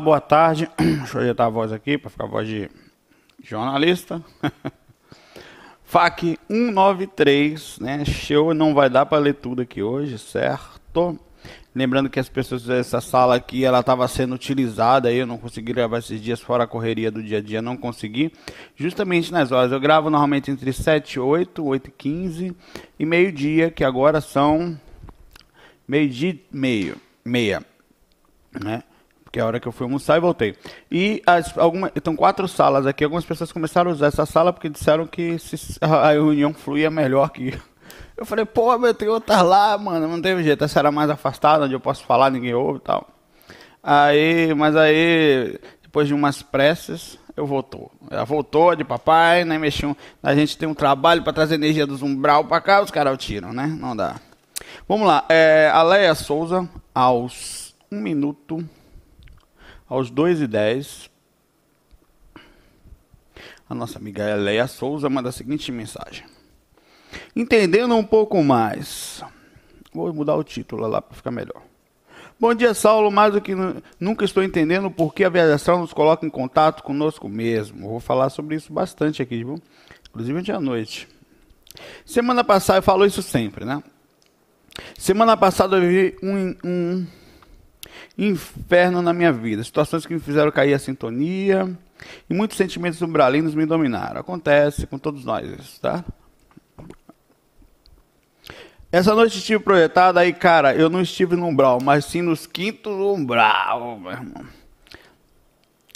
Boa tarde. Deixa eu ajeitar a voz aqui para ficar a voz de jornalista. FAC 193, né? Show, não vai dar para ler tudo aqui hoje, certo? Lembrando que as pessoas dessa sala aqui, ela estava sendo utilizada, eu não consegui gravar esses dias fora a correria do dia a dia, não consegui. Justamente nas horas, eu gravo normalmente entre 7 e 8, 8 e 15 e meio-dia, que agora são meio-dia meio, meia, né? É a hora que eu fui almoçar e voltei. E as, alguma, então quatro salas aqui. Algumas pessoas começaram a usar essa sala porque disseram que se, a reunião fluía melhor aqui. Eu falei, pô, meu, tem outra lá, mano. Não teve jeito. Essa era mais afastada, onde eu posso falar, ninguém ouve e tal. Aí, mas aí, depois de umas preces, eu voltou. Ela voltou de papai, né? Mexeu. A gente tem um trabalho para trazer energia dos umbral para cá, os caras tiram, né? Não dá. Vamos lá. É, a Leia Souza, aos um minuto aos 2 e 10, a nossa amiga Leia Souza manda a seguinte mensagem. Entendendo um pouco mais. Vou mudar o título lá para ficar melhor. Bom dia, Saulo. Mais do que nunca estou entendendo por que a viajação nos coloca em contato conosco mesmo. Vou falar sobre isso bastante aqui, viu? Inclusive ontem à noite. Semana passada, eu falo isso sempre, né? Semana passada eu vi um, um inferno na minha vida. Situações que me fizeram cair a sintonia e muitos sentimentos umbralinos me dominaram. Acontece com todos nós isso, tá? Essa noite estive projetada aí, cara, eu não estive no umbral, mas sim nos quintos umbral, meu irmão.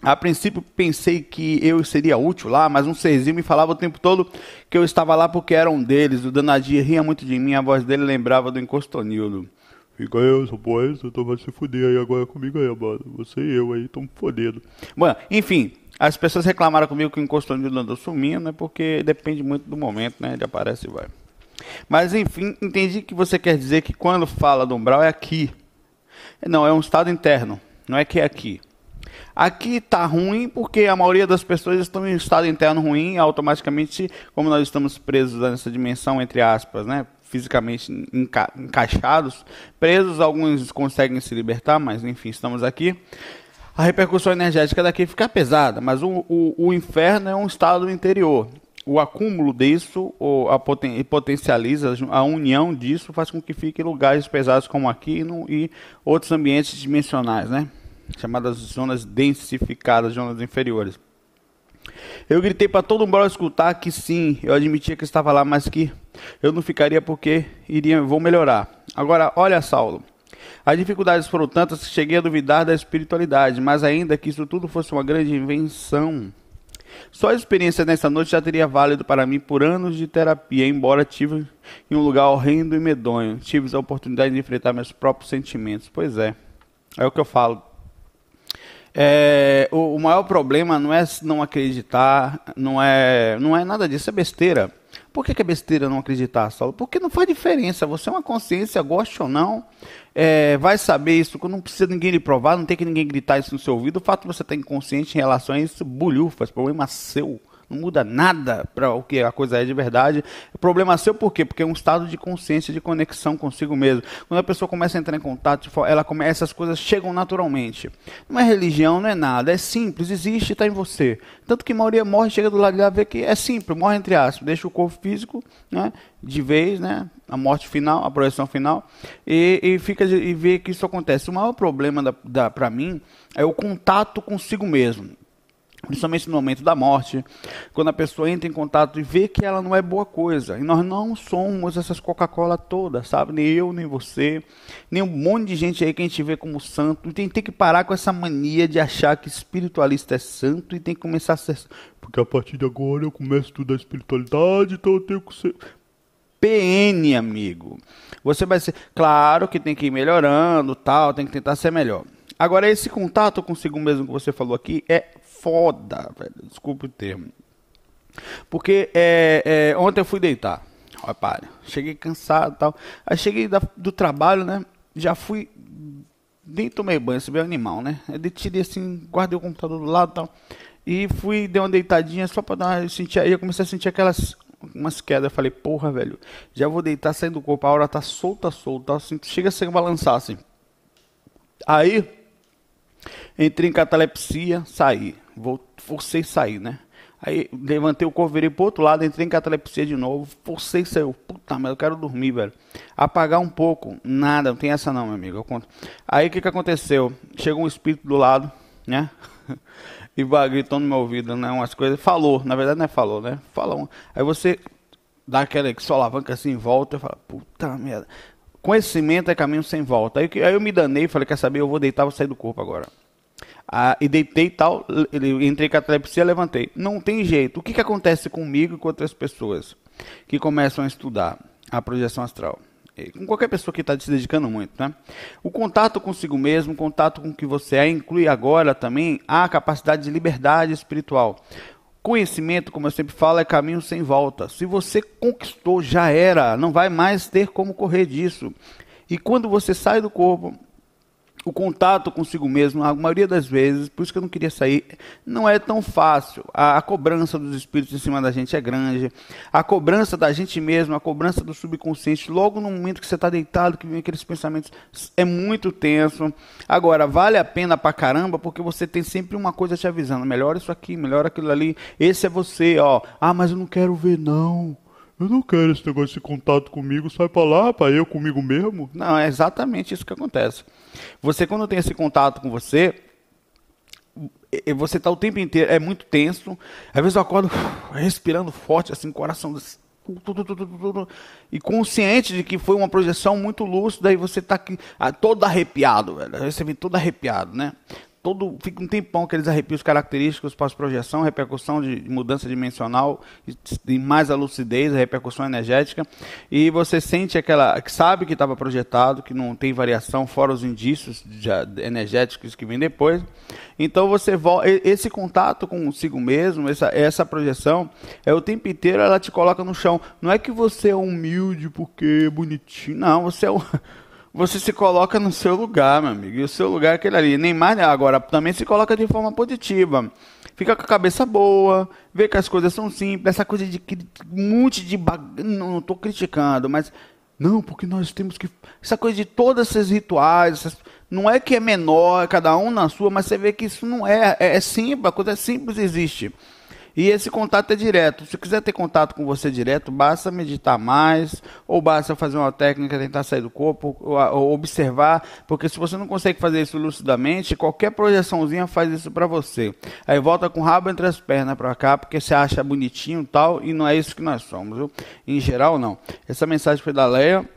A princípio pensei que eu seria útil lá, mas um serzinho me falava o tempo todo que eu estava lá porque era um deles. O danadinho ria muito de mim, a voz dele lembrava do encostonildo. Fica eu sou poeta, então vai se fuder aí agora comigo aí, mano. Você e eu aí estamos fodendo. Bom, enfim, as pessoas reclamaram comigo que o encosto não andou sumindo, né? Porque depende muito do momento, né? Ele aparece e vai. Mas enfim, entendi que você quer dizer que quando fala do umbral é aqui. Não, é um estado interno. Não é que é aqui. Aqui está ruim porque a maioria das pessoas estão em estado interno ruim, automaticamente, como nós estamos presos nessa dimensão, entre aspas, né? Fisicamente enca encaixados, presos, alguns conseguem se libertar, mas enfim, estamos aqui. A repercussão energética daqui fica pesada, mas o, o, o inferno é um estado interior. O acúmulo disso ou a poten potencializa, a união disso faz com que fique lugares pesados como aqui no, e outros ambientes dimensionais, né? chamadas zonas densificadas, zonas inferiores. Eu gritei para todo mundo escutar que sim, eu admitia que estava lá, mas que eu não ficaria porque iria, vou melhorar. Agora, olha, Saulo. As dificuldades foram tantas que cheguei a duvidar da espiritualidade, mas ainda que isso tudo fosse uma grande invenção. Só a experiência nessa noite já teria válido para mim por anos de terapia, embora tive em um lugar horrendo e medonho. Tive a oportunidade de enfrentar meus próprios sentimentos. Pois é, é o que eu falo. É, o, o, maior problema não é não acreditar, não é, não é nada disso, é besteira. Por que, que é besteira não acreditar, Saulo? Porque não faz diferença. Você é uma consciência, goste ou não, é, vai saber isso. Não precisa ninguém lhe provar, não tem que ninguém gritar isso no seu ouvido. O fato de você estar inconsciente em relação a isso, bulhufas, problema seu não muda nada para o que a coisa é de verdade. O problema seu por quê? Porque é um estado de consciência, de conexão consigo mesmo. Quando a pessoa começa a entrar em contato, ela começa, essas coisas chegam naturalmente. Não é religião, não é nada, é simples, existe, está em você. Tanto que a maioria morre, chega do lado de lá, vê que é simples, morre entre aspas, deixa o corpo físico, né, de vez, né, a morte final, a projeção final, e, e fica e vê que isso acontece. O maior problema da, da para mim é o contato consigo mesmo Principalmente no momento da morte, quando a pessoa entra em contato e vê que ela não é boa coisa. E nós não somos essas Coca-Cola todas, sabe? Nem eu, nem você, nem um monte de gente aí que a gente vê como santo. E tem, tem que parar com essa mania de achar que espiritualista é santo e tem que começar a ser. Porque a partir de agora eu começo a estudar espiritualidade, então eu tenho que ser. PN, amigo. Você vai ser. Claro que tem que ir melhorando, tal, tem que tentar ser melhor. Agora, esse contato consigo mesmo que você falou aqui é foda, velho. Desculpe o termo. Porque é, é, ontem eu fui deitar. Para. Cheguei cansado e tal. Aí cheguei da, do trabalho, né? Já fui. Nem tomei banho, vê o animal, né? Eu tirei assim, guardei o computador do lado e tal. E fui, dei uma deitadinha só pra dar uma. Aí eu comecei a sentir aquelas umas quedas. Eu falei, porra, velho, já vou deitar saindo do corpo. A hora tá solta, solta. Assim, chega a se balançar assim. Aí, entrei em catalepsia, saí. Vou, forcei sair, né? Aí levantei o corpo, virei pro outro lado, entrei em catalepsia de novo, forcei saiu. Puta merda, eu quero dormir, velho. Apagar um pouco, nada, não tem essa não, meu amigo. Eu conto. Aí o que, que aconteceu? Chegou um espírito do lado, né? e gritou no meu ouvido, né? Umas coisas. Falou, na verdade não é falou, né? Falou. Aí você dá aquela que só alavanca assim volta e fala, puta merda. Conhecimento é caminho sem volta. Aí, aí eu me danei, falei, quer saber, eu vou deitar, vou sair do corpo agora. Ah, e deitei e tal, entrei com a catalepsia, levantei. Não tem jeito. O que, que acontece comigo e com outras pessoas que começam a estudar a projeção astral? Com qualquer pessoa que está se dedicando muito, né? O contato consigo mesmo, o contato com o que você é, inclui agora também a capacidade de liberdade espiritual. Conhecimento, como eu sempre falo, é caminho sem volta. Se você conquistou, já era, não vai mais ter como correr disso. E quando você sai do corpo, o contato consigo mesmo, a maioria das vezes, por isso que eu não queria sair, não é tão fácil. A, a, cobrança dos espíritos em cima da gente é grande. A cobrança da gente mesmo, a cobrança do subconsciente, logo no momento que você está deitado, que vem aqueles pensamentos, é muito tenso. Agora, vale a pena pra caramba, porque você tem sempre uma coisa te avisando: melhor isso aqui, melhor aquilo ali. Esse é você, ó. Ah, mas eu não quero ver, não. Eu não quero esse negócio de contato comigo, sai pra lá, pra eu comigo mesmo. Não, é exatamente isso que acontece. Você, quando tem esse contato com você, você está o tempo inteiro, é muito tenso. Às vezes eu acordo respirando forte, assim, coração e consciente de que foi uma projeção muito lúcida e você está aqui ah, todo arrepiado, velho. Você vem todo arrepiado, né? Todo fica um tempão aqueles arrepios característicos pós-projeção, repercussão de mudança dimensional e mais a lucidez, a repercussão energética, e você sente aquela, que sabe que estava projetado, que não tem variação, fora os indícios energéticos que vêm depois. Então você esse contato consigo mesmo, essa, essa projeção, é o tempo inteiro ela te coloca no chão. Não é que você é humilde porque é bonitinho, não, você é você se coloca no seu lugar, meu amigo. E o seu lugar é aquele ali. Neymar agora também se coloca de forma positiva. Fica com a cabeça boa, vê que as coisas são simples, essa coisa de um monte de bag... não estou criticando, mas não, porque nós temos que essa coisa de todos esses rituais, essas... não é que é menor, cada um na sua, mas você vê que isso não é, é, é simples, a coisa simples existe. E esse contato é direto. Se quiser ter contato com você direto, basta meditar mais, ou basta fazer uma técnica, tentar sair do corpo, ou, ou observar, porque se você não consegue fazer isso lucidamente, qualquer projeçãozinha faz isso para você. Aí volta com o rabo entre as pernas para cá, porque você acha bonitinho e tal, e não é isso que nós somos, viu? Em geral, não. Essa mensagem foi da Leia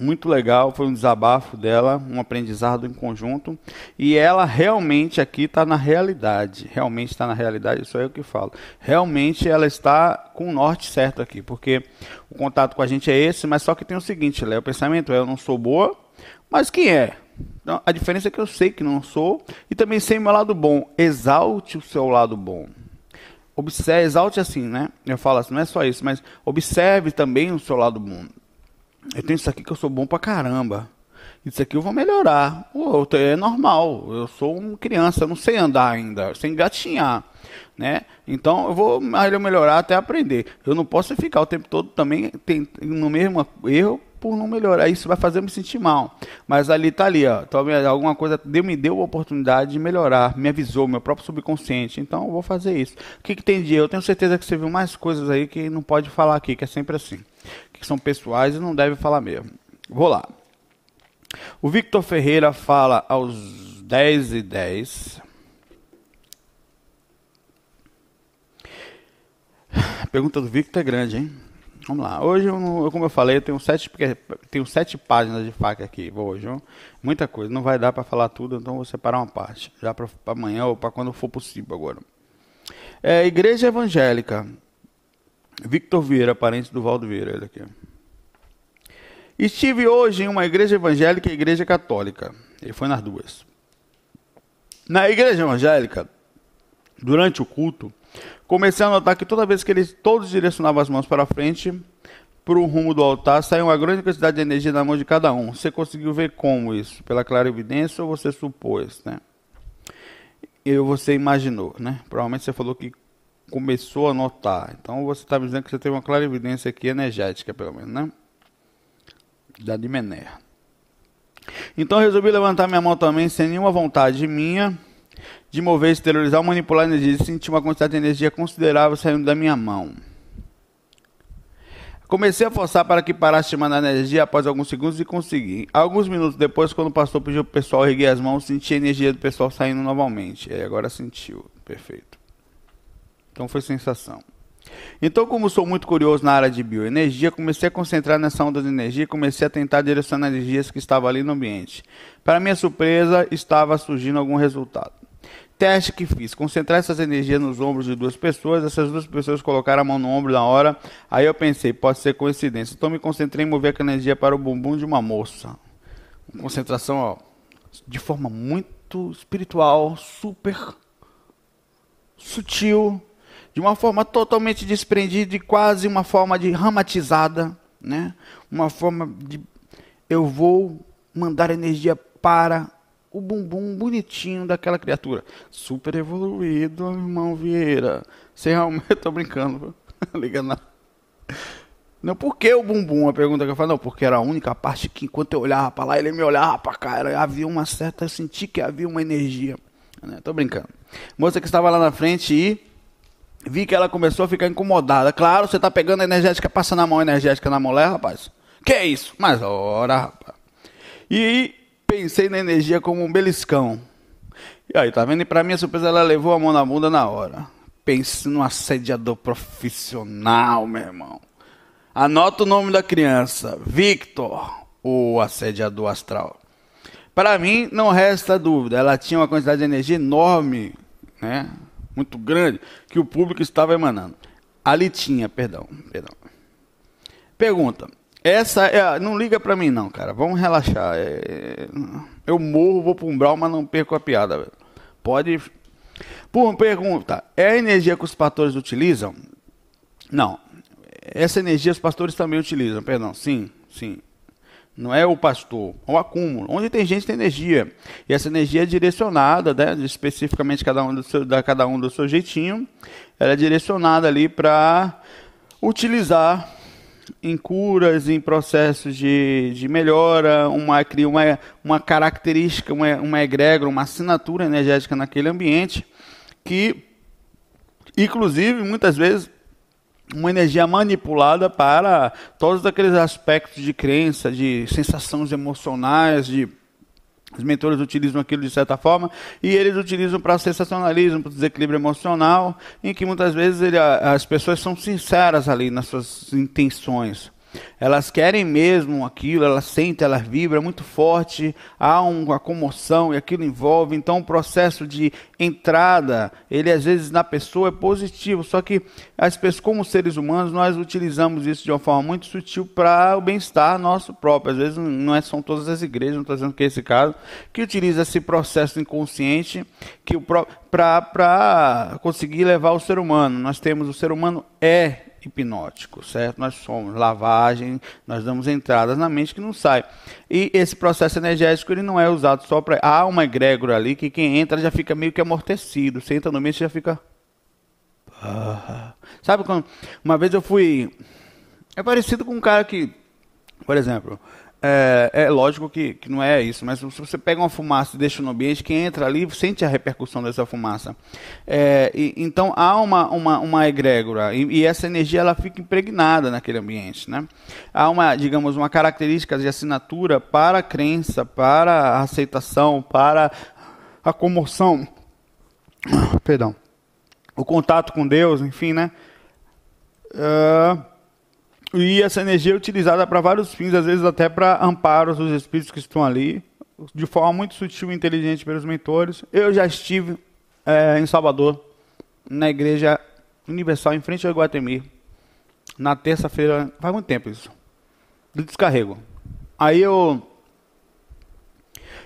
muito legal, foi um desabafo dela, um aprendizado em conjunto. E ela realmente aqui está na realidade. Realmente está na realidade, isso é o que falo. Realmente ela está com o norte certo aqui, porque o contato com a gente é esse, mas só que tem o seguinte, Léo, o pensamento é eu não sou boa, mas quem é? Então, a diferença é que eu sei que não sou e também sei o meu lado bom. Exalte o seu lado bom. Observe, exalte assim, né? Eu falo assim, não é só isso, mas observe também o seu lado bom eu tenho isso aqui que eu sou bom pra caramba. Isso aqui eu vou melhorar. O é normal. Eu sou uma criança, eu não sei andar ainda, sem engatinhar. Né? Então eu vou melhorar até aprender. Eu não posso ficar o tempo todo também no mesmo erro por não melhorar. Isso vai fazer eu me sentir mal. Mas ali está ali, ó. Talvez alguma coisa me deu a oportunidade de melhorar, me avisou, meu próprio subconsciente. Então eu vou fazer isso. O que, que tem de eu? tenho certeza que você viu mais coisas aí que não pode falar aqui, que é sempre assim que são pessoais e não deve falar mesmo. Vou lá. O Victor Ferreira fala aos 10 e 10. A pergunta do Victor é grande, hein? Vamos lá. Hoje, eu, como eu falei, eu tenho sete, tenho sete páginas de faca aqui hoje. Muita coisa. Não vai dar para falar tudo, então vou separar uma parte. Já para amanhã ou para quando for possível agora. É, igreja evangélica. Victor Vieira, parente do Valdo Vieira, ele aqui. Estive hoje em uma igreja evangélica e igreja católica. Ele foi nas duas. Na igreja evangélica, durante o culto, comecei a notar que toda vez que eles todos direcionavam as mãos para frente, para o rumo do altar, saiu uma grande quantidade de energia na mão de cada um. Você conseguiu ver como isso? Pela clara evidência ou você supôs, né? Ou você imaginou, né? Provavelmente você falou que começou a notar. Então você está me dizendo que você teve uma clara evidência aqui energética, pelo menos, né? Da de Mené. Então resolvi levantar minha mão também sem nenhuma vontade minha de mover, exteriorizar manipular energia e sentir uma quantidade de energia considerável saindo da minha mão. Comecei a forçar para que parasse de mandar energia após alguns segundos e consegui. Alguns minutos depois, quando o pastor pediu o pessoal erguer as mãos, senti a energia do pessoal saindo novamente. E agora sentiu. Perfeito. Então foi sensação. Então, como sou muito curioso na área de bioenergia, comecei a concentrar nessa onda de energia e comecei a tentar direcionar energias que estavam ali no ambiente. Para minha surpresa, estava surgindo algum resultado. Teste que fiz, concentrar essas energias nos ombros de duas pessoas, essas duas pessoas colocaram a mão no ombro na hora, aí eu pensei, pode ser coincidência. Então me concentrei em mover aquela energia para o bumbum de uma moça. Concentração, ó, de forma muito espiritual, super sutil, de uma forma totalmente desprendida e quase uma forma de ramatizada, né? Uma forma de eu vou mandar energia para o bumbum bonitinho daquela criatura. Super evoluído, irmão Vieira. Você realmente tô brincando, liga não. Não, por que o bumbum? A pergunta que eu falo, não, porque era a única parte que enquanto eu olhava para lá, ele me olhava para cá, havia uma certa, eu senti que havia uma energia. Né? Tô brincando. Moça que estava lá na frente e vi que ela começou a ficar incomodada. Claro, você tá pegando energética, passando a mão energética na mulher, rapaz. Que é isso? Mas ora, rapaz. E pensei na energia como um beliscão. E aí, tá vendo? E pra minha surpresa, ela levou a mão na bunda na hora. Pense no assediador profissional, meu irmão. Anota o nome da criança: Victor, o assediador astral. Para mim, não resta dúvida, ela tinha uma quantidade de energia enorme, né? Muito grande, que o público estava emanando. Ali tinha, perdão, perdão. Pergunta: essa é, não liga para mim não, cara. Vamos relaxar. É, eu morro, vou para um umbral, mas não perco a piada. Velho. Pode. Por pergunta: é a energia que os pastores utilizam? Não. Essa energia os pastores também utilizam. Perdão. Sim, sim. Não é o pastor, é o acúmulo. Onde tem gente tem energia. E essa energia é direcionada, né, especificamente cada um do seu, da cada um do seu jeitinho. Ela é direcionada ali para utilizar em curas, em processos de, de melhora, uma, cria uma, uma característica, uma, uma egrégora, uma assinatura energética naquele ambiente, que, inclusive, muitas vezes, uma energia manipulada para todos aqueles aspectos de crença, de sensações emocionais, de os mentores utilizam aquilo de certa forma e eles utilizam para sensacionalismo, para desequilíbrio emocional, em que muitas vezes ele, as pessoas são sinceras ali nas suas intenções. Elas querem mesmo aquilo, elas sentem, elas vibram muito forte, há uma comoção e aquilo envolve. Então, o processo de entrada, ele às vezes na pessoa é positivo, só que as pessoas, como seres humanos, nós utilizamos isso de uma forma muito sutil para o bem-estar nosso próprio. Às vezes não é, são todas as igrejas, não estou dizendo que é esse caso, que utiliza esse processo inconsciente que para conseguir levar o ser humano. Nós temos o ser humano é hipnótico, certo? Nós somos lavagem, nós damos entradas na mente que não sai. E esse processo energético ele não é usado só para. Há uma egrégora ali que quem entra já fica meio que amortecido. Você entra no mente já fica. Sabe quando. Uma vez eu fui. É parecido com um cara que. Por exemplo, é, é, lógico que, que não é isso, mas se você pega uma fumaça e deixa no ambiente, quem entra ali sente a repercussão dessa fumaça. É, e, então há uma, uma, uma egrégora e, e, essa energia ela fica impregnada naquele ambiente. Né? Há uma, digamos, uma característica de assinatura para a crença, para a aceitação, para a comoção. Perdão. O contato com Deus, enfim, né? É, e essa energia é utilizada para vários fins, às vezes até para amparo dos espíritos que estão ali, de forma muito sutil e inteligente pelos mentores. Eu já estive é, em Salvador, na Igreja Universal, em frente ao Iguatemi, na terça-feira, faz muito tempo isso, do descarrego. Aí eu,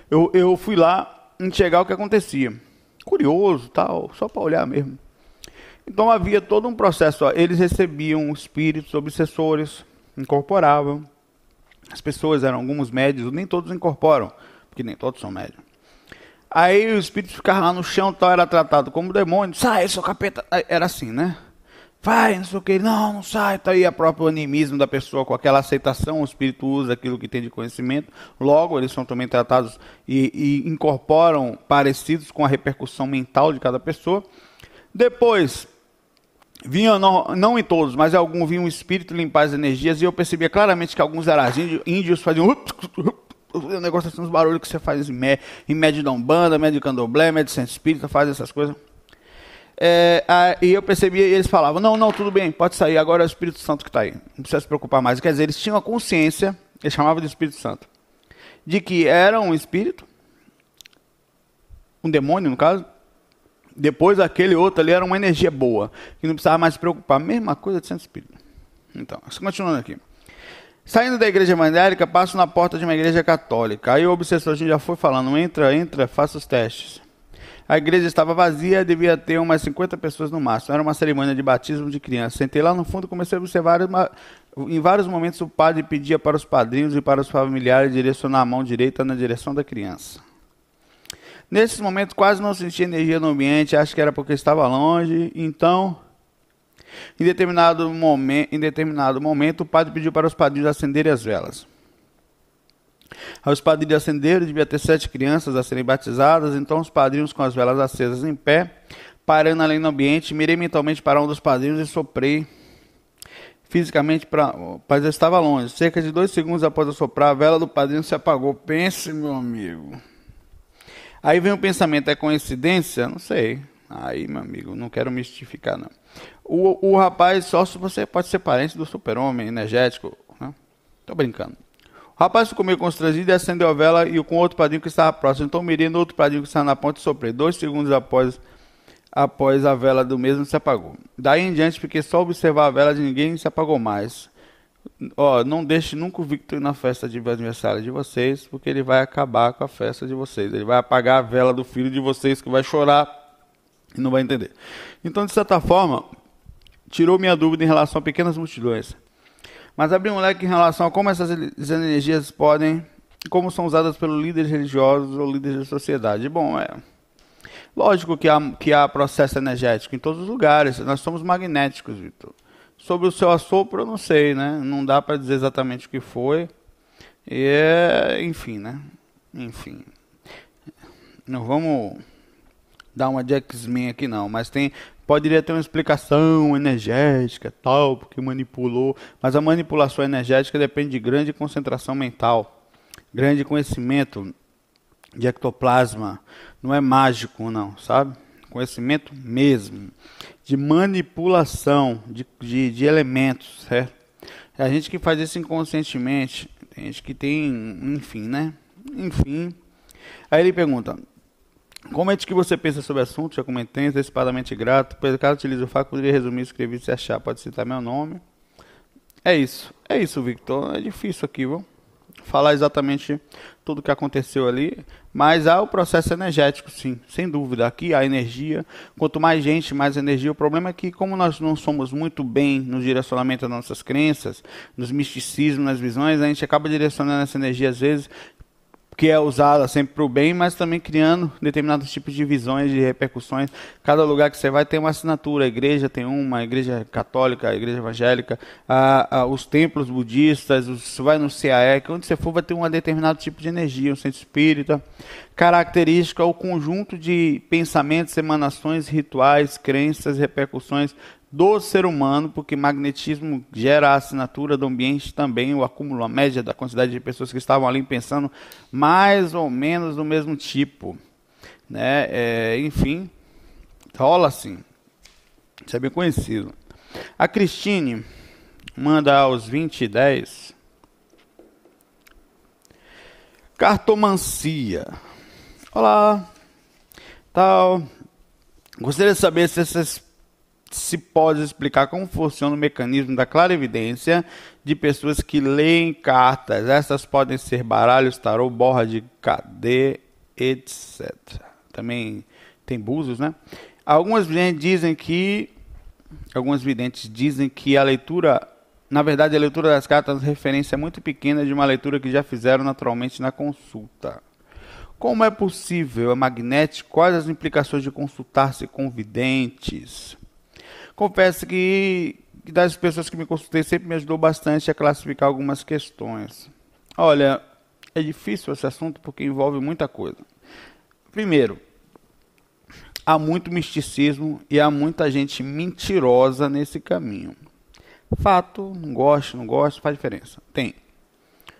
eu, eu fui lá enxergar o que acontecia. Curioso, tal, só para olhar mesmo. Então havia todo um processo. Ó. Eles recebiam espíritos obsessores, incorporavam. As pessoas eram alguns médios, nem todos incorporam, porque nem todos são médios. Aí o espírito ficava lá no chão, tal, era tratado como demônio. Sai, seu capeta. Era assim, né? Vai, não sei o que, não, não sai. Tá aí a próprio animismo da pessoa, com aquela aceitação, o espírito usa aquilo que tem de conhecimento. Logo, eles são também tratados e, e incorporam parecidos com a repercussão mental de cada pessoa. Depois, vinha, não, não em todos, mas alguns vinham um espírito limpar as energias, e eu percebia claramente que alguns eram índios, faziam o negócio assim, uns barulhos que você faz em, mé, em médio da Umbanda, médio candomblé, médio centro espírita, faz essas coisas. É, e eu percebia, e eles falavam, não, não, tudo bem, pode sair, agora é o Espírito Santo que está aí. Não precisa se preocupar mais. Quer dizer, eles tinham a consciência, eles chamavam de Espírito Santo, de que era um espírito, um demônio no caso, depois aquele outro ali era uma energia boa, que não precisava mais se preocupar. Mesma coisa de centro espírita. Então, continuando aqui. Saindo da igreja evangélica, passo na porta de uma igreja católica. Aí o obsessor, já foi falando, entra, entra, faça os testes. A igreja estava vazia, devia ter umas 50 pessoas no máximo. Era uma cerimônia de batismo de criança. Sentei lá no fundo e comecei a observar. Uma... Em vários momentos o padre pedia para os padrinhos e para os familiares direcionar a mão direita na direção da criança. Nesses momentos quase não sentia energia no ambiente, acho que era porque estava longe. Então, em determinado, momen em determinado momento, o padre pediu para os padrinhos acenderem as velas. Os padrinhos acenderam, devia ter sete crianças a serem batizadas, então os padrinhos com as velas acesas em pé, parando ali no ambiente, mirei mentalmente para um dos padrinhos e soprei fisicamente para. Mas estava longe. Cerca de dois segundos após eu soprar, a vela do padrinho se apagou. Pense, meu amigo. Aí vem o pensamento, é coincidência? Não sei. Aí, meu amigo, não quero mistificar, não. O, o rapaz, só se você pode ser parente do super-homem energético, né? Tô brincando. O rapaz ficou meio constrangido e acendeu a vela e com outro padrinho que estava próximo. Então mirei no outro padrinho que estava na ponta e soprei. Dois segundos após, após a vela do mesmo se apagou. Daí em diante fiquei só observar a vela de ninguém e se apagou mais. Ó, não deixe nunca o Victor ir na festa de aniversário de vocês, porque ele vai acabar com a festa de vocês. Ele vai apagar a vela do filho de vocês que vai chorar e não vai entender. Então, de certa forma, tirou minha dúvida em relação a pequenas multidões. Mas abriu um leque em relação a como essas energias podem, como são usadas pelos líderes religiosos ou líderes da sociedade. Bom, é lógico que há, que há processo energético em todos os lugares. Nós somos magnéticos, Vitor. Sobre o seu assopro, eu não sei, né? Não dá para dizer exatamente o que foi. E é, enfim, né? Enfim. Não vamos dar uma de X-Men aqui não, mas tem poderia ter uma explicação energética, tal, porque manipulou, mas a manipulação energética depende de grande concentração mental, grande conhecimento de ectoplasma, não é mágico não, sabe? Conhecimento mesmo de manipulação de, de, de elementos, certo? É a gente que faz isso inconscientemente, tem gente que tem, enfim, né? Enfim. Aí ele pergunta: Como é que você pensa sobre o assunto? Já comentei, antecipadamente grato. Por caso utilize o fato, poderia resumir, escrever se achar. Pode citar meu nome. É isso. É isso, Victor. É difícil aqui, viu? Falar exatamente tudo o que aconteceu ali, mas há o processo energético, sim, sem dúvida. Aqui há energia, quanto mais gente, mais energia. O problema é que, como nós não somos muito bem no direcionamento das nossas crenças, nos misticismos, nas visões, a gente acaba direcionando essa energia às vezes que é usada sempre para o bem, mas também criando determinados tipos de visões, de repercussões. Cada lugar que você vai tem uma assinatura. A igreja tem uma, a igreja católica, a igreja evangélica, a, a, os templos budistas, os, você vai no CAE, que onde você for vai ter um determinado tipo de energia, um centro espírita. Característica, o conjunto de pensamentos, emanações, rituais, crenças, repercussões do ser humano, porque magnetismo gera a assinatura do ambiente também, o acúmulo, a média da quantidade de pessoas que estavam ali pensando mais ou menos do mesmo tipo. Né? É, enfim, rola assim. Isso é bem conhecido. A Cristine manda aos 20 e 10. Cartomancia. Olá. Tal. Gostaria de saber se essas se pode explicar como funciona o mecanismo da clarividência de pessoas que leem cartas. Essas podem ser baralhos, tarô, borra de cadê, etc. Também tem búzios, né? Algumas videntes dizem que algumas videntes dizem que a leitura, na verdade, a leitura das cartas é referência muito pequena de uma leitura que já fizeram naturalmente na consulta. Como é possível? É magnético? Quais as implicações de consultar-se com videntes? Confesso que, que das pessoas que me consultei sempre me ajudou bastante a classificar algumas questões. Olha, é difícil esse assunto porque envolve muita coisa. Primeiro, há muito misticismo e há muita gente mentirosa nesse caminho. Fato, não gosto, não gosto, faz diferença. Tem.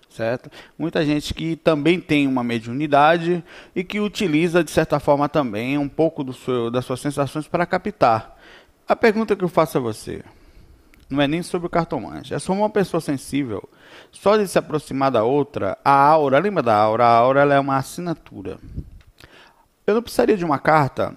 Certo? Muita gente que também tem uma mediunidade e que utiliza, de certa forma, também um pouco do seu, das suas sensações para captar. A pergunta que eu faço a você não é nem sobre o cartomante, é sobre uma pessoa sensível. Só de se aproximar da outra, a aura, lembra da aura? A aura é uma assinatura. Eu não precisaria de uma carta,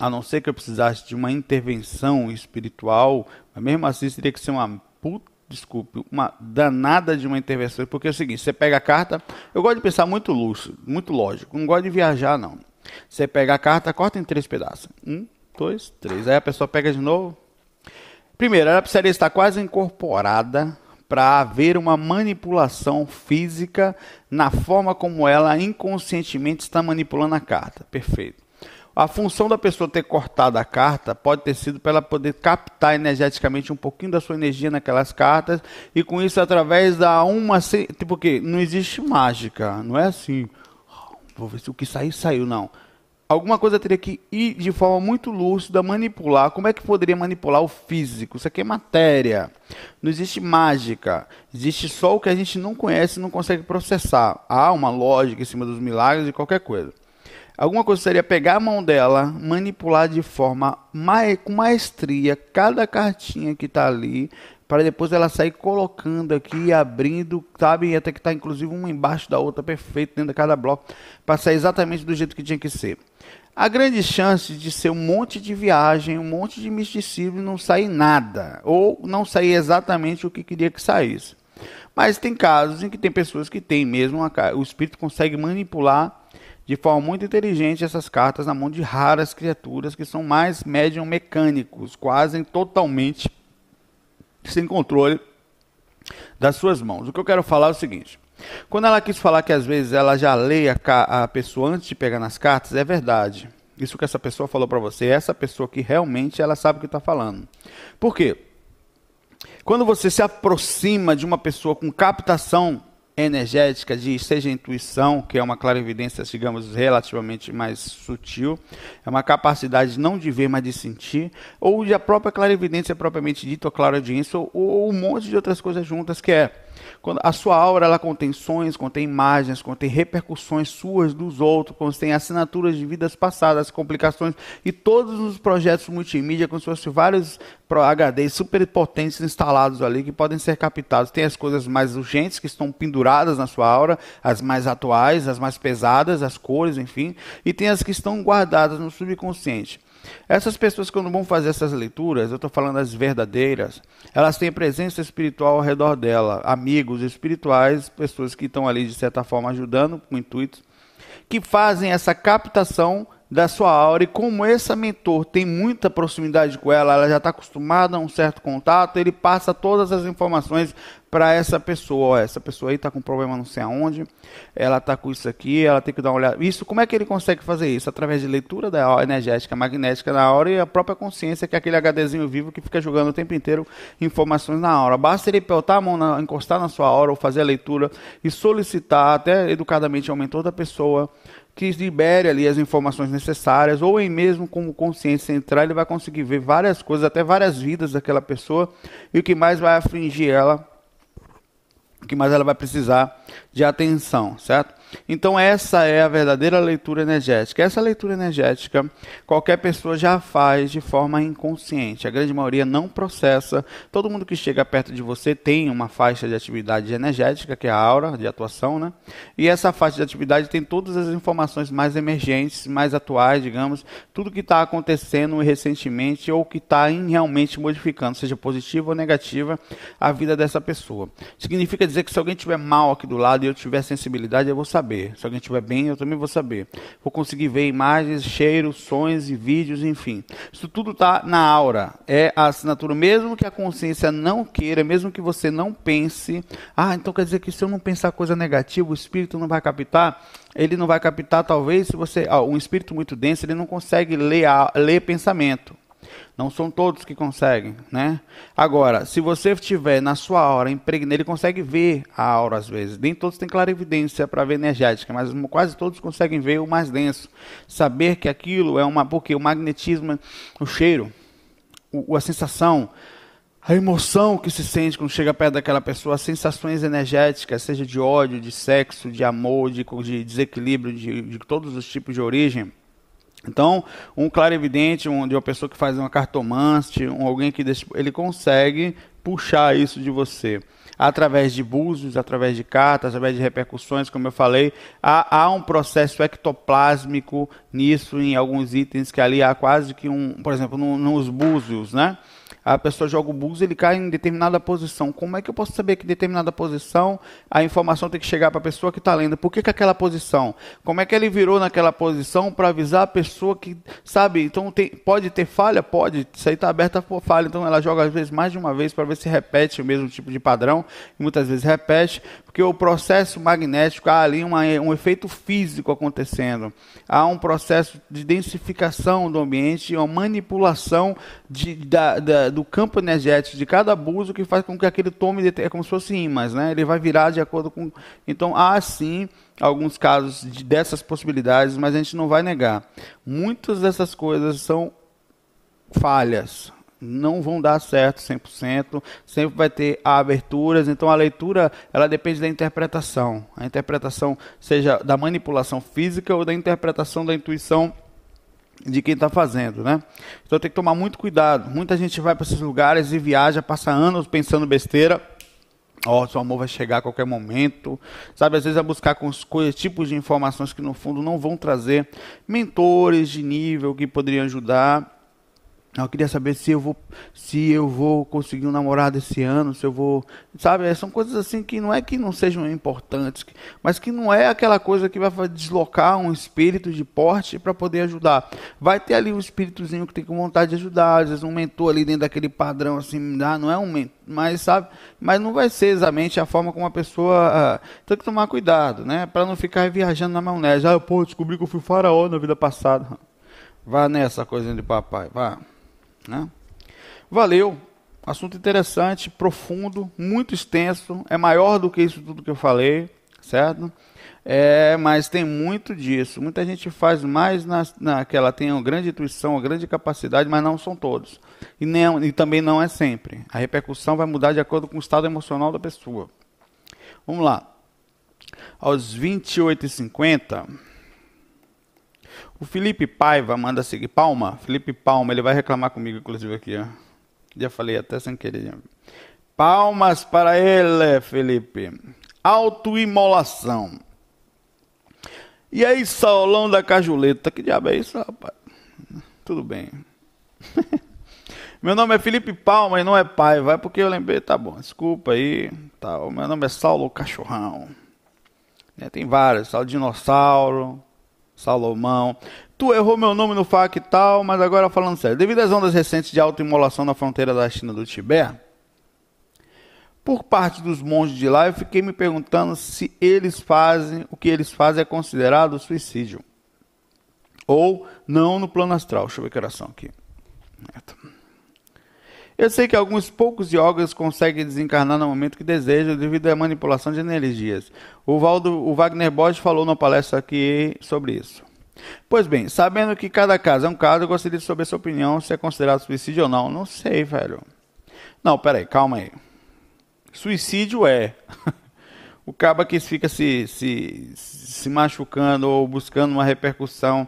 a não ser que eu precisasse de uma intervenção espiritual, mas mesmo assim teria que ser uma puta desculpe, uma danada de uma intervenção, porque é o seguinte, você pega a carta, eu gosto de pensar muito luxo, muito lógico, não gosto de viajar não. Você pega a carta, corta em três pedaços. Um, dois, três. Aí a pessoa pega de novo. Primeiro, ela precisaria estar quase incorporada para haver uma manipulação física na forma como ela inconscientemente está manipulando a carta. Perfeito. A função da pessoa ter cortado a carta pode ter sido para ela poder captar energeticamente um pouquinho da sua energia naquelas cartas e com isso através da uma tipo que não existe mágica, não é assim. Vou ver se o que sair saiu não alguma coisa teria que ir de forma muito lúcida, manipular. Como é que poderia manipular o físico? Isso aqui é matéria. Não existe mágica. Existe só o que a gente não conhece e não consegue processar. Há uma lógica em cima dos milagres e qualquer coisa. Alguma coisa seria pegar a mão dela, manipular de forma com maestria cada cartinha que está ali, para depois ela sair colocando aqui, abrindo, sabe? E até que está inclusive uma embaixo da outra, perfeito, dentro de cada bloco, para sair exatamente do jeito que tinha que ser. A grande chance de ser um monte de viagem, um monte de misticismo e não sair nada, ou não sair exatamente o que queria que saísse. Mas tem casos em que tem pessoas que têm mesmo, uma, o espírito consegue manipular de forma muito inteligente essas cartas na mão de raras criaturas que são mais médium mecânicos, quase totalmente sem controle das suas mãos. O que eu quero falar é o seguinte: quando ela quis falar que às vezes ela já lê a, a pessoa antes de pegar nas cartas, é verdade. Isso que essa pessoa falou para você, essa pessoa que realmente ela sabe o que está falando. Por quê? Quando você se aproxima de uma pessoa com captação energética de seja intuição, que é uma clarividência, digamos, relativamente mais sutil, é uma capacidade não de ver, mas de sentir, ou de a própria clarividência propriamente dita, ou clariaudiência, ou, ou um monte de outras coisas juntas que é quando a sua aura ela contém sonhos, contém imagens, contém repercussões suas dos outros, contém assinaturas de vidas passadas, complicações e todos os projetos multimídia, como se fossem vários HDs super potentes instalados ali que podem ser captados. Tem as coisas mais urgentes que estão penduradas na sua aura, as mais atuais, as mais pesadas, as cores, enfim, e tem as que estão guardadas no subconsciente. Essas pessoas, quando vão fazer essas leituras, eu estou falando das verdadeiras, elas têm presença espiritual ao redor dela, amigos espirituais, pessoas que estão ali, de certa forma, ajudando com intuitos, que fazem essa captação da sua aura e como esse mentor tem muita proximidade com ela, ela já está acostumada a um certo contato, ele passa todas as informações para essa pessoa. Essa pessoa aí está com problema não sei aonde, ela está com isso aqui, ela tem que dar uma olhada. Isso, como é que ele consegue fazer isso? Através de leitura da energética magnética na aura e a própria consciência, que é aquele HDzinho vivo que fica jogando o tempo inteiro informações na aura. Basta ele peltar a mão, na, encostar na sua aura ou fazer a leitura e solicitar até educadamente ao mentor da pessoa que libere ali as informações necessárias, ou em mesmo como consciência central, ele vai conseguir ver várias coisas, até várias vidas daquela pessoa, e o que mais vai afligir ela, o que mais ela vai precisar de atenção, certo? Então essa é a verdadeira leitura energética. Essa leitura energética qualquer pessoa já faz de forma inconsciente. A grande maioria não processa. Todo mundo que chega perto de você tem uma faixa de atividade energética, que é a aura de atuação, né? E essa faixa de atividade tem todas as informações mais emergentes, mais atuais, digamos, tudo que está acontecendo recentemente ou que está realmente modificando, seja positiva ou negativa, a vida dessa pessoa. Significa dizer que se alguém tiver mal aqui do lado e eu tiver sensibilidade, eu vou saber. Se alguém estiver bem, eu também vou saber. Vou conseguir ver imagens, cheiros, sons e vídeos, enfim. Isso tudo está na aura. É a assinatura. Mesmo que a consciência não queira, mesmo que você não pense, ah, então quer dizer que se eu não pensar coisa negativa, o espírito não vai captar? Ele não vai captar, talvez, se você. Ah, um espírito muito denso, ele não consegue ler, ler pensamento. Não são todos que conseguem, né? Agora, se você estiver na sua aura impregnado, ele consegue ver a aura às vezes. Nem todos têm clara evidência para ver energética, mas quase todos conseguem ver o mais denso. Saber que aquilo é uma. Porque o magnetismo, o cheiro, o, a sensação, a emoção que se sente quando chega perto daquela pessoa, as sensações energéticas, seja de ódio, de sexo, de amor, de, de desequilíbrio, de, de todos os tipos de origem então, um clarividente, um, de uma pessoa que faz uma cartomante, um, alguém que deixa, ele consegue puxar isso de você. Através de búzios, através de cartas, através de repercussões, como eu falei, há, há um processo ectoplásmico nisso, em alguns itens que ali há quase que um, por exemplo, no, nos búzios, né? A pessoa joga o búzio, ele cai em determinada posição. Como é que eu posso saber que determinada posição a informação tem que chegar para a pessoa que está lendo? Por que, que aquela posição? Como é que ele virou naquela posição para avisar a pessoa que, sabe? Então tem, pode ter falha? Pode. Isso aí está aberta por falha. Então ela joga às vezes mais de uma vez para ver se repete o mesmo tipo de padrão. Muitas vezes repete, porque o processo magnético, há ali uma, um efeito físico acontecendo. Há um processo de densificação do ambiente, uma manipulação de, da, da do campo energético de cada abuso que faz com que aquele tome, é como se fosse ímãs, né? ele vai virar de acordo com. Então, há sim alguns casos de, dessas possibilidades, mas a gente não vai negar. Muitas dessas coisas são falhas, não vão dar certo 100%, sempre vai ter aberturas, então a leitura, ela depende da interpretação. A interpretação seja da manipulação física ou da interpretação da intuição de quem está fazendo, né? Então tem que tomar muito cuidado. Muita gente vai para esses lugares e viaja, passa anos pensando besteira. Ó, oh, seu amor vai chegar a qualquer momento. Sabe, às vezes é buscar com coisas, tipos de informações que no fundo não vão trazer mentores de nível que poderiam ajudar. Eu queria saber se eu vou se eu vou conseguir um namorado esse ano, se eu vou, sabe, são coisas assim que não é que não sejam importantes, mas que não é aquela coisa que vai deslocar um espírito de porte para poder ajudar. Vai ter ali um espíritozinho que tem com vontade de ajudar, às vezes um mentor ali dentro daquele padrão assim, não é um mentor, mas sabe, mas não vai ser exatamente a forma como a pessoa ah, tem que tomar cuidado, né, para não ficar viajando na maionese. Ah, pô, descobri que eu fui faraó na vida passada. Vá nessa coisinha de papai, vá. Né? Valeu. Assunto interessante, profundo, muito extenso. É maior do que isso tudo que eu falei, certo? É, mas tem muito disso. Muita gente faz mais na, naquela tem uma grande intuição, uma grande capacidade, mas não são todos. E, nem, e também não é sempre. A repercussão vai mudar de acordo com o estado emocional da pessoa. Vamos lá. Aos 28h50. O Felipe Paiva manda seguir. Palma, Felipe Palma, ele vai reclamar comigo, inclusive, aqui. Ó. Já falei até sem querer. Palmas para ele, Felipe. Autoimolação. E aí, Saulão da Cajuleta, que diabo é isso, rapaz? Tudo bem. Meu nome é Felipe Palma e não é Paiva, é porque eu lembrei, tá bom, desculpa aí. O meu nome é Saulo Cachorrão. É, tem vários, Saulo Dinossauro, Salomão. Tu errou meu nome no FAQ e tal, mas agora falando sério. Devido às ondas recentes de autoimolação na fronteira da China do Tibete, por parte dos monges de lá, eu fiquei me perguntando se eles fazem, o que eles fazem é considerado suicídio. Ou não no plano astral. Deixa eu ver que oração aqui. Eu sei que alguns poucos yogas conseguem desencarnar no momento que desejam devido à manipulação de energias. O, Valdo, o Wagner Borges falou numa palestra aqui sobre isso. Pois bem, sabendo que cada caso é um caso, eu gostaria de saber sua opinião se é considerado suicídio ou não. Não sei, velho. Não, peraí, calma aí. Suicídio é. O caba que fica se, se, se machucando ou buscando uma repercussão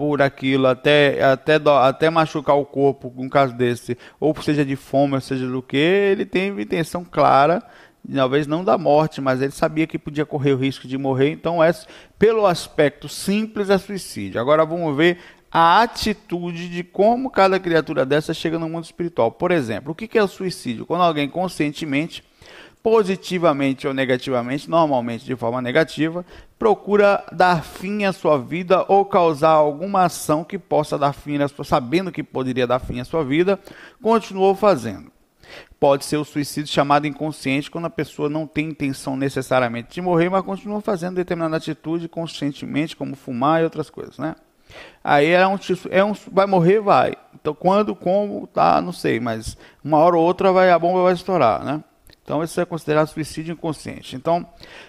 por aquilo, até, até, até machucar o corpo, um caso desse, ou seja de fome, ou seja do que, ele tem uma intenção clara, talvez não da morte, mas ele sabia que podia correr o risco de morrer, então é, pelo aspecto simples, é suicídio. Agora vamos ver a atitude de como cada criatura dessa chega no mundo espiritual. Por exemplo, o que é o suicídio? Quando alguém conscientemente, positivamente ou negativamente, normalmente de forma negativa, procura dar fim à sua vida ou causar alguma ação que possa dar fim à sua, sabendo que poderia dar fim à sua vida, continuou fazendo. Pode ser o suicídio chamado inconsciente, quando a pessoa não tem intenção necessariamente de morrer, mas continua fazendo determinada atitude conscientemente, como fumar e outras coisas, né? Aí é um, é um vai morrer, vai. Então quando, como, tá, não sei, mas uma hora ou outra vai a bomba vai estourar, né? Então isso é considerado suicídio inconsciente. Então,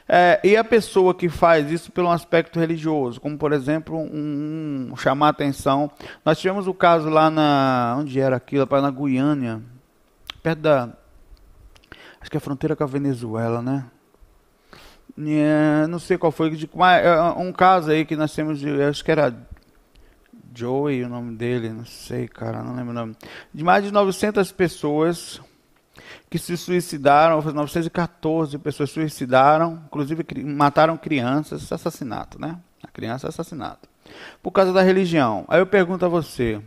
é, e a pessoa que faz isso pelo aspecto religioso, como por exemplo um, um chamar atenção. Nós tivemos o caso lá na onde era aquilo, na Guiânia, perto da acho que é a fronteira com a Venezuela, né? É, não sei qual foi, de, é, um caso aí que nós temos, acho que era Joey, o nome dele, não sei, cara, não lembro o nome. De mais de 900 pessoas que se suicidaram, 914 pessoas suicidaram, inclusive mataram crianças, assassinato, né? A criança é assassinato. Por causa da religião. Aí eu pergunto a você: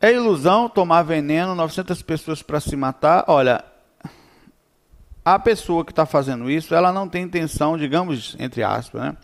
é ilusão tomar veneno, 900 pessoas para se matar? Olha, a pessoa que está fazendo isso, ela não tem intenção, digamos, entre aspas, né?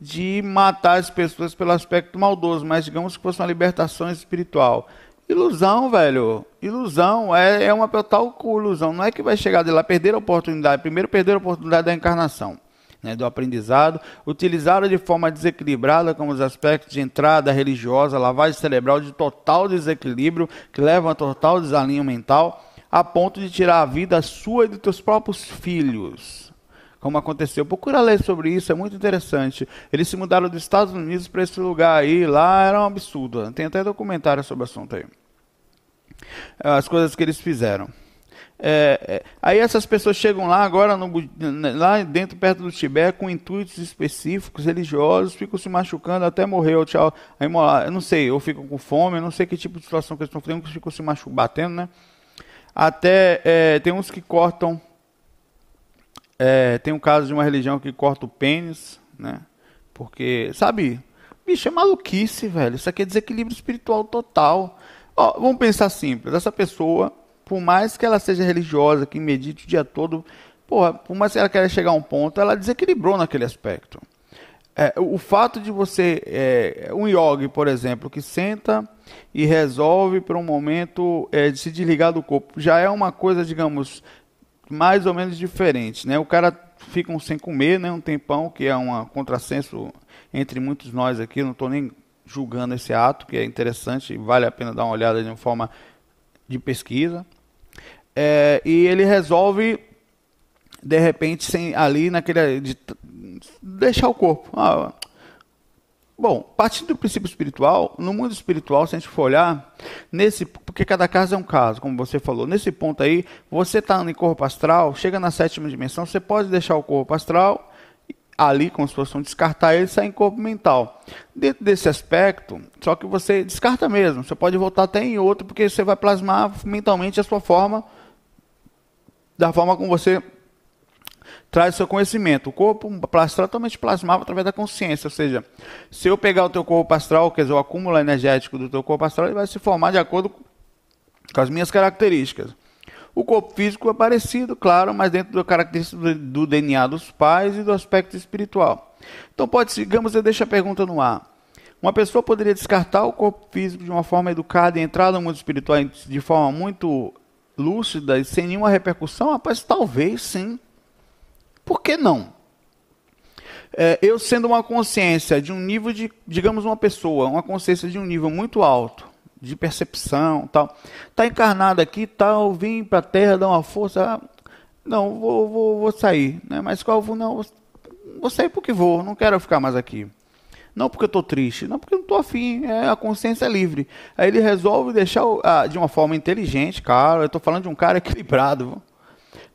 de matar as pessoas pelo aspecto maldoso, mas digamos que fosse uma libertação espiritual. Ilusão, velho. Ilusão. É, é uma total ilusão. Não é que vai chegar de lá perder a oportunidade. Primeiro, perder a oportunidade da encarnação. Né, do aprendizado, utilizaram de forma desequilibrada como os aspectos de entrada religiosa, lavagem cerebral de total desequilíbrio, que levam a total desalinho mental, a ponto de tirar a vida sua e dos teus próprios filhos como aconteceu. Procura ler sobre isso, é muito interessante. Eles se mudaram dos Estados Unidos para esse lugar aí, lá era um absurdo. Tem até documentário sobre o assunto aí. As coisas que eles fizeram. É, é, aí essas pessoas chegam lá agora, no, lá dentro, perto do Tibete, com intuitos específicos, religiosos, ficam se machucando até morrer, ou tchau, aí, eu não sei, ou ficam com fome, eu não sei que tipo de situação que eles estão fazendo, que ficam se machucando, batendo, né? Até, é, tem uns que cortam é, tem um caso de uma religião que corta o pênis, né? Porque, sabe, bicho, é maluquice, velho. Isso aqui é desequilíbrio espiritual total. Ó, vamos pensar simples. Essa pessoa, por mais que ela seja religiosa, que medite o dia todo, porra, por mais que ela queira chegar a um ponto, ela desequilibrou naquele aspecto. É, o fato de você, é, um yogi, por exemplo, que senta e resolve por um momento é, de se desligar do corpo, já é uma coisa, digamos, mais ou menos diferente, né? O cara fica um sem comer, né? Um tempão, que é um contrassenso entre muitos nós aqui. Não estou nem julgando esse ato, que é interessante e vale a pena dar uma olhada de uma forma de pesquisa. É, e ele resolve, de repente, sem ali naquele de, deixar o corpo. Ah, Bom, partindo do princípio espiritual, no mundo espiritual, se a gente for olhar, nesse, porque cada caso é um caso, como você falou, nesse ponto aí, você está em corpo astral, chega na sétima dimensão, você pode deixar o corpo astral ali, como se fosse um descartar ele, sair em corpo mental. Dentro desse aspecto, só que você descarta mesmo, você pode voltar até em outro, porque você vai plasmar mentalmente a sua forma, da forma como você traz o seu conhecimento. O corpo astral totalmente plasmava através da consciência, ou seja, se eu pegar o teu corpo astral, quer dizer, o acúmulo energético do teu corpo astral, ele vai se formar de acordo com as minhas características. O corpo físico é parecido, claro, mas dentro da característica do, do DNA dos pais e do aspecto espiritual. Então, pode, digamos, eu deixo a pergunta no ar. Uma pessoa poderia descartar o corpo físico de uma forma educada e entrar no mundo espiritual de forma muito lúcida e sem nenhuma repercussão? Rapaz, talvez sim. Por que não? É, eu sendo uma consciência de um nível de, digamos, uma pessoa, uma consciência de um nível muito alto, de percepção, tal, tá encarnado aqui, tal, vim para a Terra dar uma força, ah, não, vou, vou, vou sair, né? Mas qual vou não, vou sair porque vou, não quero ficar mais aqui. Não porque eu estou triste, não porque eu não estou afim, é, a consciência é livre. Aí ele resolve deixar ah, de uma forma inteligente, claro, eu estou falando de um cara equilibrado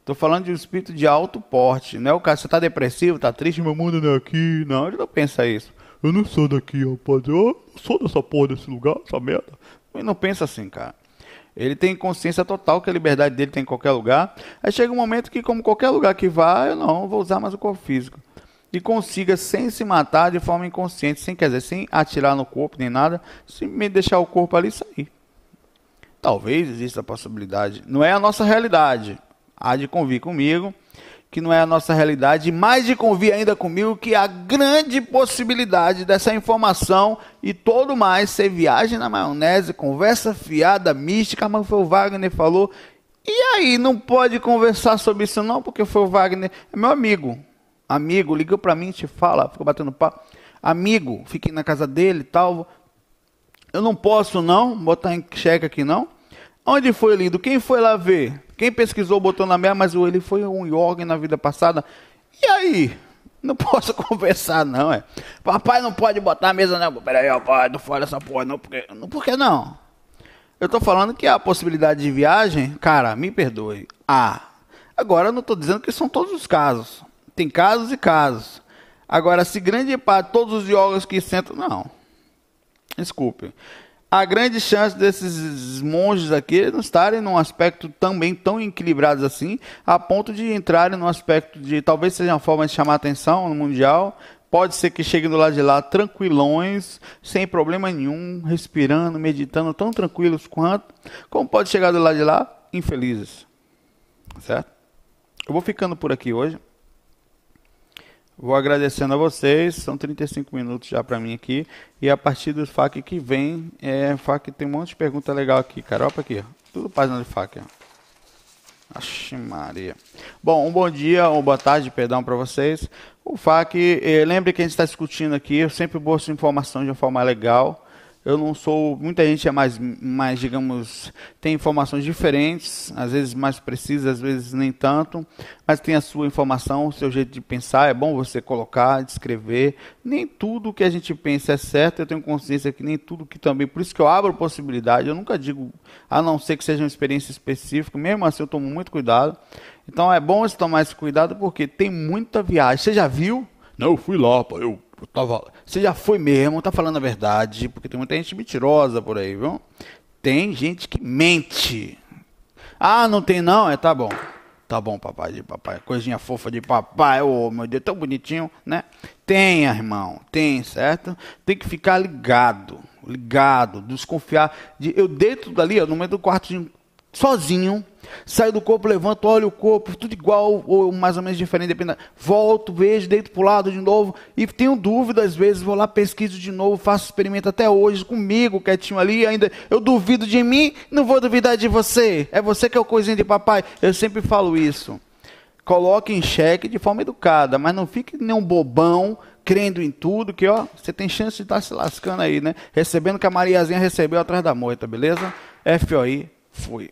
Tô falando de um espírito de alto porte, não é o cara, você tá depressivo, tá triste, meu mundo não é aqui. Não, ele não pensa isso. Eu não sou daqui, rapaz. Eu sou dessa porra desse lugar, essa merda. Ele não pensa assim, cara. Ele tem consciência total que a liberdade dele tem em qualquer lugar. Aí chega um momento que, como qualquer lugar que vá, eu não vou usar mais o corpo físico. E consiga, sem se matar de forma inconsciente, sem quer dizer, sem atirar no corpo nem nada, me deixar o corpo ali sair. Talvez exista a possibilidade. Não é a nossa realidade. Há de convir comigo que não é a nossa realidade, e mais de convir ainda comigo que a grande possibilidade dessa informação e todo mais ser viagem na maionese, conversa fiada, mística, mas foi o Wagner falou. E aí, não pode conversar sobre isso não, porque foi o Wagner, é meu amigo. Amigo, ligou para mim, te fala, ficou batendo papo. Amigo, fiquei na casa dele e tal. Eu não posso não botar em xeque aqui não. Onde foi lido? Quem foi lá ver? Quem pesquisou botou na minha, mas ele foi um yoga na vida passada. E aí? Não posso conversar, não, é. Papai não pode botar a mesa, não. Peraí, papai, não fala essa porra, não. Porque, não, por que não? Eu tô falando que a possibilidade de viagem, cara, me perdoe. Ah, agora eu não tô dizendo que são todos os casos. Tem casos e casos. Agora, se grande parte, todos os yogas que sentam, não. Desculpe há grande chance desses monges aqui não estarem num aspecto também tão equilibrados assim, a ponto de entrarem num aspecto de talvez seja uma forma de chamar atenção no mundial. Pode ser que cheguem do lado de lá tranquilões, sem problema nenhum, respirando, meditando, tão tranquilos quanto. Como pode chegar do lado de lá infelizes. Certo? Eu vou ficando por aqui hoje. Vou agradecendo a vocês, são 35 minutos já para mim aqui. E a partir do FAQ que vem, é, FAQ tem um monte de pergunta legal aqui, cara. Olha aqui, tudo página de FAQ. Axe Maria. Bom, um bom dia, ou boa tarde, perdão para vocês. O FAQ, eh, lembre que a gente está discutindo aqui, eu sempre busco informação de uma forma legal. Eu não sou. Muita gente é mais, mais, digamos, tem informações diferentes, às vezes mais precisas, às vezes nem tanto, mas tem a sua informação, o seu jeito de pensar. É bom você colocar, descrever. Nem tudo que a gente pensa é certo, eu tenho consciência que nem tudo que também. Por isso que eu abro possibilidade, eu nunca digo, a não ser que seja uma experiência específica, mesmo assim eu tomo muito cuidado. Então é bom você tomar esse cuidado porque tem muita viagem. Você já viu? Não, eu fui lá, pô, eu. Você já foi mesmo, tá falando a verdade, porque tem muita gente mentirosa por aí, viu? Tem gente que mente. Ah, não tem não? É, tá bom. Tá bom, papai de papai. Coisinha fofa de papai. Ô, oh, meu Deus, tão bonitinho, né? Tenha, irmão. Tem, certo? Tem que ficar ligado. Ligado. Desconfiar. De, eu dentro dali, ó, no meio do quarto, sozinho Saio do corpo, levanto, olho o corpo, tudo igual ou mais ou menos diferente, dependendo. Volto, vejo, deito para o lado de novo e tenho dúvida às vezes, vou lá, pesquiso de novo, faço experimento até hoje comigo, quietinho ali, ainda eu duvido de mim, não vou duvidar de você. É você que é o coisinho de papai. Eu sempre falo isso. Coloque em xeque de forma educada, mas não fique nem um bobão crendo em tudo, que ó, você tem chance de estar tá se lascando aí, né? Recebendo que a Mariazinha recebeu atrás da moita, beleza? FOI, fui.